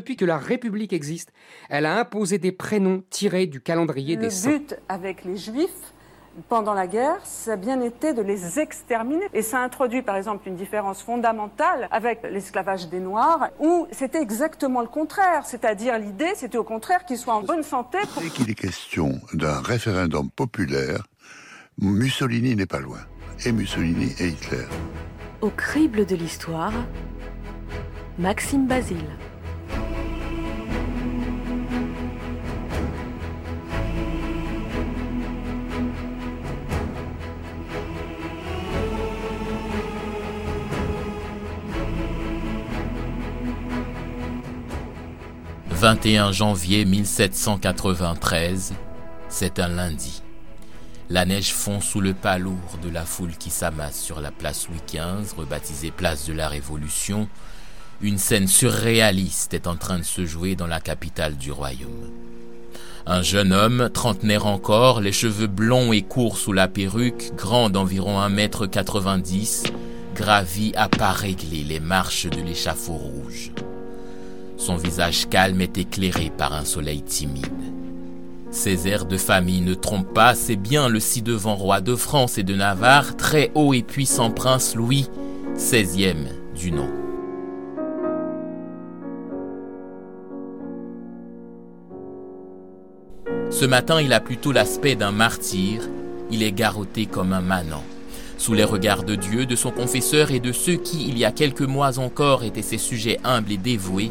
Depuis que la République existe, elle a imposé des prénoms tirés du calendrier des saints. Le but avec les Juifs, pendant la guerre, ça a bien été de les exterminer. Et ça introduit par exemple une différence fondamentale avec l'esclavage des Noirs, où c'était exactement le contraire. C'est-à-dire l'idée, c'était au contraire qu'ils soient en bonne santé. Dès qu'il est question d'un référendum populaire, Mussolini n'est pas loin. Et Mussolini et Hitler. Au crible de l'histoire, Maxime Basile. 21 janvier 1793, c'est un lundi. La neige fond sous le pas lourd de la foule qui s'amasse sur la place Louis XV, rebaptisée place de la Révolution. Une scène surréaliste est en train de se jouer dans la capitale du royaume. Un jeune homme, trentenaire encore, les cheveux blonds et courts sous la perruque, grand d'environ 1m90, gravit à pas réglés les marches de l'échafaud rouge. Son visage calme est éclairé par un soleil timide. Ses airs de famille ne trompent pas, c'est bien le ci-devant roi de France et de Navarre, très haut et puissant prince Louis, XVI du nom. Ce matin, il a plutôt l'aspect d'un martyr, il est garrotté comme un manant. Sous les regards de Dieu, de son confesseur et de ceux qui, il y a quelques mois encore, étaient ses sujets humbles et dévoués,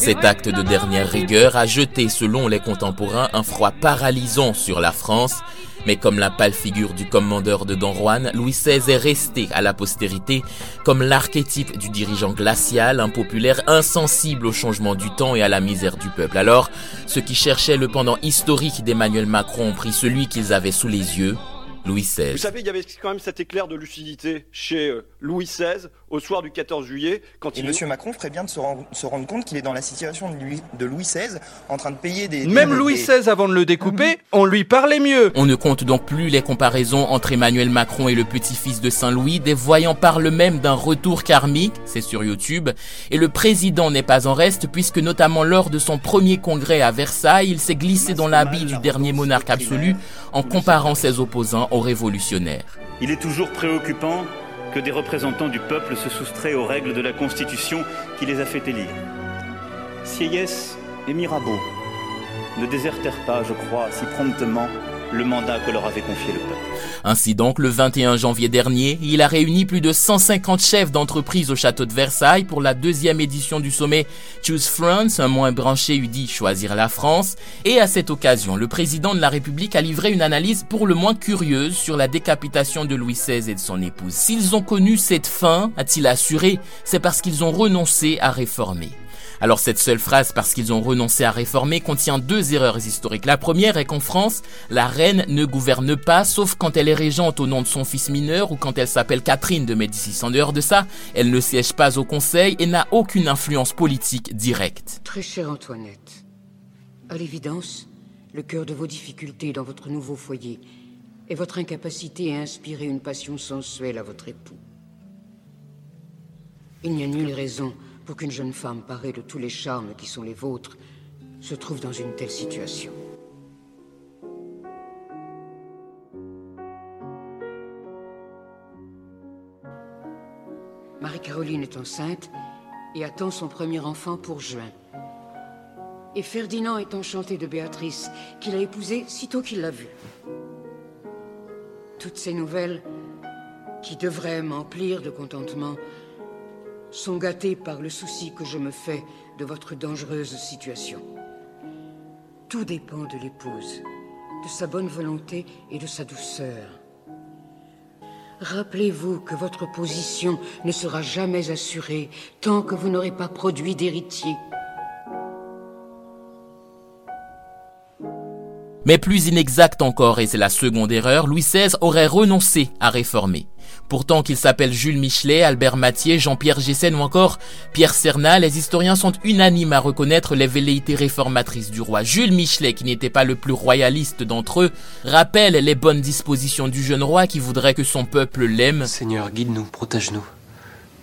Cet acte de dernière rigueur a jeté, selon les contemporains, un froid paralysant sur la France. Mais comme la pâle figure du commandeur de Don Juan, Louis XVI est resté à la postérité comme l'archétype du dirigeant glacial, impopulaire, insensible au changement du temps et à la misère du peuple. Alors, ceux qui cherchaient le pendant historique d'Emmanuel Macron ont pris celui qu'ils avaient sous les yeux, Louis XVI. Vous savez, il y avait quand même cet éclair de lucidité chez Louis XVI au soir du 14 juillet. Quand Et il... M. Macron ferait bien de se, rendre, se rendre compte qu'il est dans la situation de Louis, de Louis XVI, en train de payer des... Même des- Louis des- XVI, avant de le découper, on lui parlait mieux. On ne compte donc plus les comparaisons entre Emmanuel Macron et le petit-fils de Saint-Louis, des voyants parlent même d'un retour karmique, c'est sur YouTube, et le président n'est pas en reste puisque notamment lors de son premier congrès à Versailles, il s'est glissé dans l'habit du dernier monarque absolu en comparant ses opposants aux révolutionnaires. Il est toujours préoccupant que des représentants du peuple se soustraient aux règles de la Constitution qui les a fait élire. Sieyès et Mirabeau ne désertèrent pas, je crois, si promptement le mandat que leur avait confié le peuple. Ainsi donc, le 21 janvier dernier, il a réuni plus de 150 chefs d'entreprise au château de Versailles pour la deuxième édition du sommet Choose France, un moins branché eût dit choisir la France. Et à cette occasion, le président de la République a livré une analyse pour le moins curieuse sur la décapitation de Louis XVI et de son épouse. S'ils ont connu cette fin, a-t-il assuré, c'est parce qu'ils ont renoncé à réformer. Alors cette seule phrase, parce qu'ils ont renoncé à réformer, contient deux erreurs historiques. La première est qu'en France, la reine ne gouverne pas, sauf quand elle est régente au nom de son fils mineur ou quand elle s'appelle Catherine de Médicis. En dehors de ça, elle ne siège pas au conseil et n'a aucune influence politique directe. Très chère Antoinette, à l'évidence, le cœur de vos difficultés dans votre nouveau foyer est votre incapacité à inspirer une passion sensuelle à votre époux. Il n'y a nulle raison pour qu'une jeune femme parée de tous les charmes qui sont les vôtres se trouve dans une telle situation. Marie-Caroline est enceinte et attend son premier enfant pour juin. Et Ferdinand est enchanté de Béatrice, qu'il a épousée sitôt qu'il l'a vue. Toutes ces nouvelles, qui devraient m'emplir de contentement, sont gâtées par le souci que je me fais de votre dangereuse situation. Tout dépend de l'épouse, de sa bonne volonté et de sa douceur. Rappelez-vous que votre position ne sera jamais assurée tant que vous n'aurez pas produit d'héritier. Mais plus inexact encore, et c'est la seconde erreur, Louis XVI aurait renoncé à réformer. Pourtant qu'il s'appelle Jules Michelet, Albert Mathieu, Jean-Pierre Gessen ou encore Pierre Cernat, les historiens sont unanimes à reconnaître les velléités réformatrices du roi. Jules Michelet, qui n'était pas le plus royaliste d'entre eux, rappelle les bonnes dispositions du jeune roi qui voudrait que son peuple l'aime. Seigneur, guide-nous, protège-nous.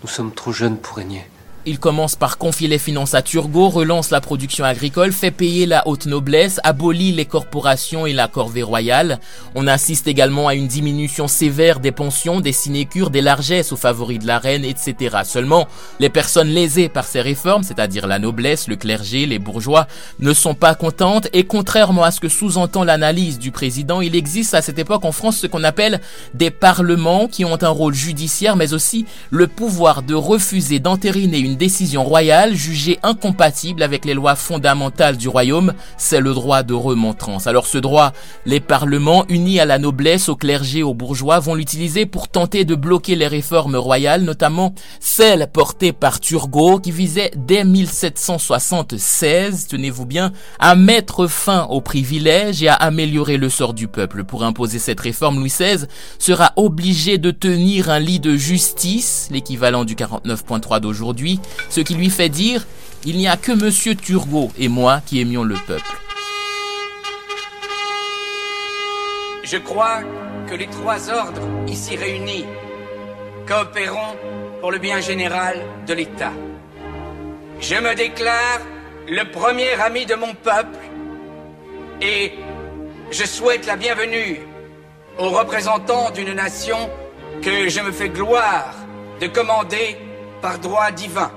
Nous sommes trop jeunes pour régner. Il commence par confier les finances à Turgot, relance la production agricole, fait payer la haute noblesse, abolit les corporations et la corvée royale. On assiste également à une diminution sévère des pensions, des sinécures, des largesses aux favoris de la reine, etc. Seulement, les personnes lésées par ces réformes, c'est-à-dire la noblesse, le clergé, les bourgeois, ne sont pas contentes et contrairement à ce que sous-entend l'analyse du président, il existe à cette époque en France ce qu'on appelle des parlements qui ont un rôle judiciaire mais aussi le pouvoir de refuser d'entériner une décision royale jugée incompatible avec les lois fondamentales du royaume, c'est le droit de remontrance. Alors ce droit, les parlements, unis à la noblesse, au clergé, aux bourgeois, vont l'utiliser pour tenter de bloquer les réformes royales, notamment celles portées par Turgot, qui visait dès 1776, tenez-vous bien, à mettre fin aux privilèges et à améliorer le sort du peuple. Pour imposer cette réforme, Louis XVI sera obligé de tenir un lit de justice, l'équivalent du 49.3 d'aujourd'hui, ce qui lui fait dire Il n'y a que Monsieur Turgot et moi qui aimions le peuple. Je crois que les trois ordres ici réunis coopéreront pour le bien général de l'État. Je me déclare le premier ami de mon peuple et je souhaite la bienvenue aux représentants d'une nation que je me fais gloire de commander par droit divin.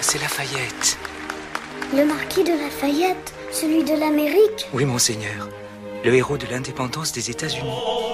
C'est Lafayette. Le marquis de Lafayette, celui de l'Amérique Oui, monseigneur. Le héros de l'indépendance des États-Unis.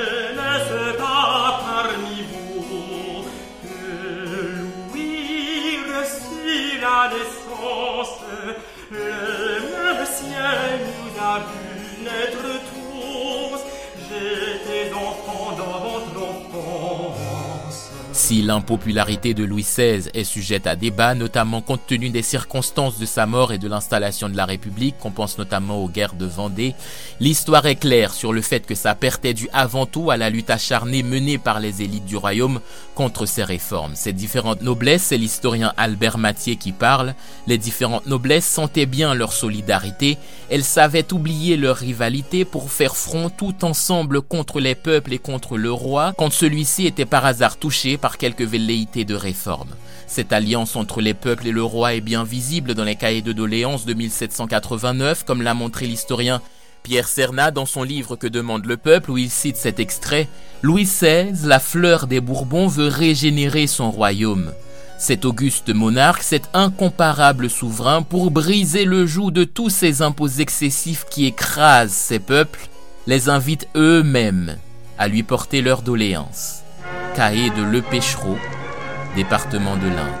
Si l'impopularité de Louis XVI est sujette à débat, notamment compte tenu des circonstances de sa mort et de l'installation de la République, qu'on pense notamment aux guerres de Vendée, l'histoire est claire sur le fait que sa perte est due avant tout à la lutte acharnée menée par les élites du royaume contre ces réformes. Ces différentes noblesses, c'est l'historien Albert Mathieu qui parle, les différentes noblesses sentaient bien leur solidarité, elles savaient oublier leur rivalité pour faire front tout ensemble contre les peuples et contre le roi, quand celui-ci était par hasard touché par quelques velléités de réforme. Cette alliance entre les peuples et le roi est bien visible dans les cahiers de doléances de 1789, comme l'a montré l'historien Pierre Cernat dans son livre Que demande le peuple, où il cite cet extrait Louis XVI, la fleur des Bourbons, veut régénérer son royaume. Cet auguste monarque, cet incomparable souverain, pour briser le joug de tous ces impôts excessifs qui écrasent ces peuples, les invite eux-mêmes à lui porter leurs doléances. Cahier de Le Péchereau, département de l'Indre.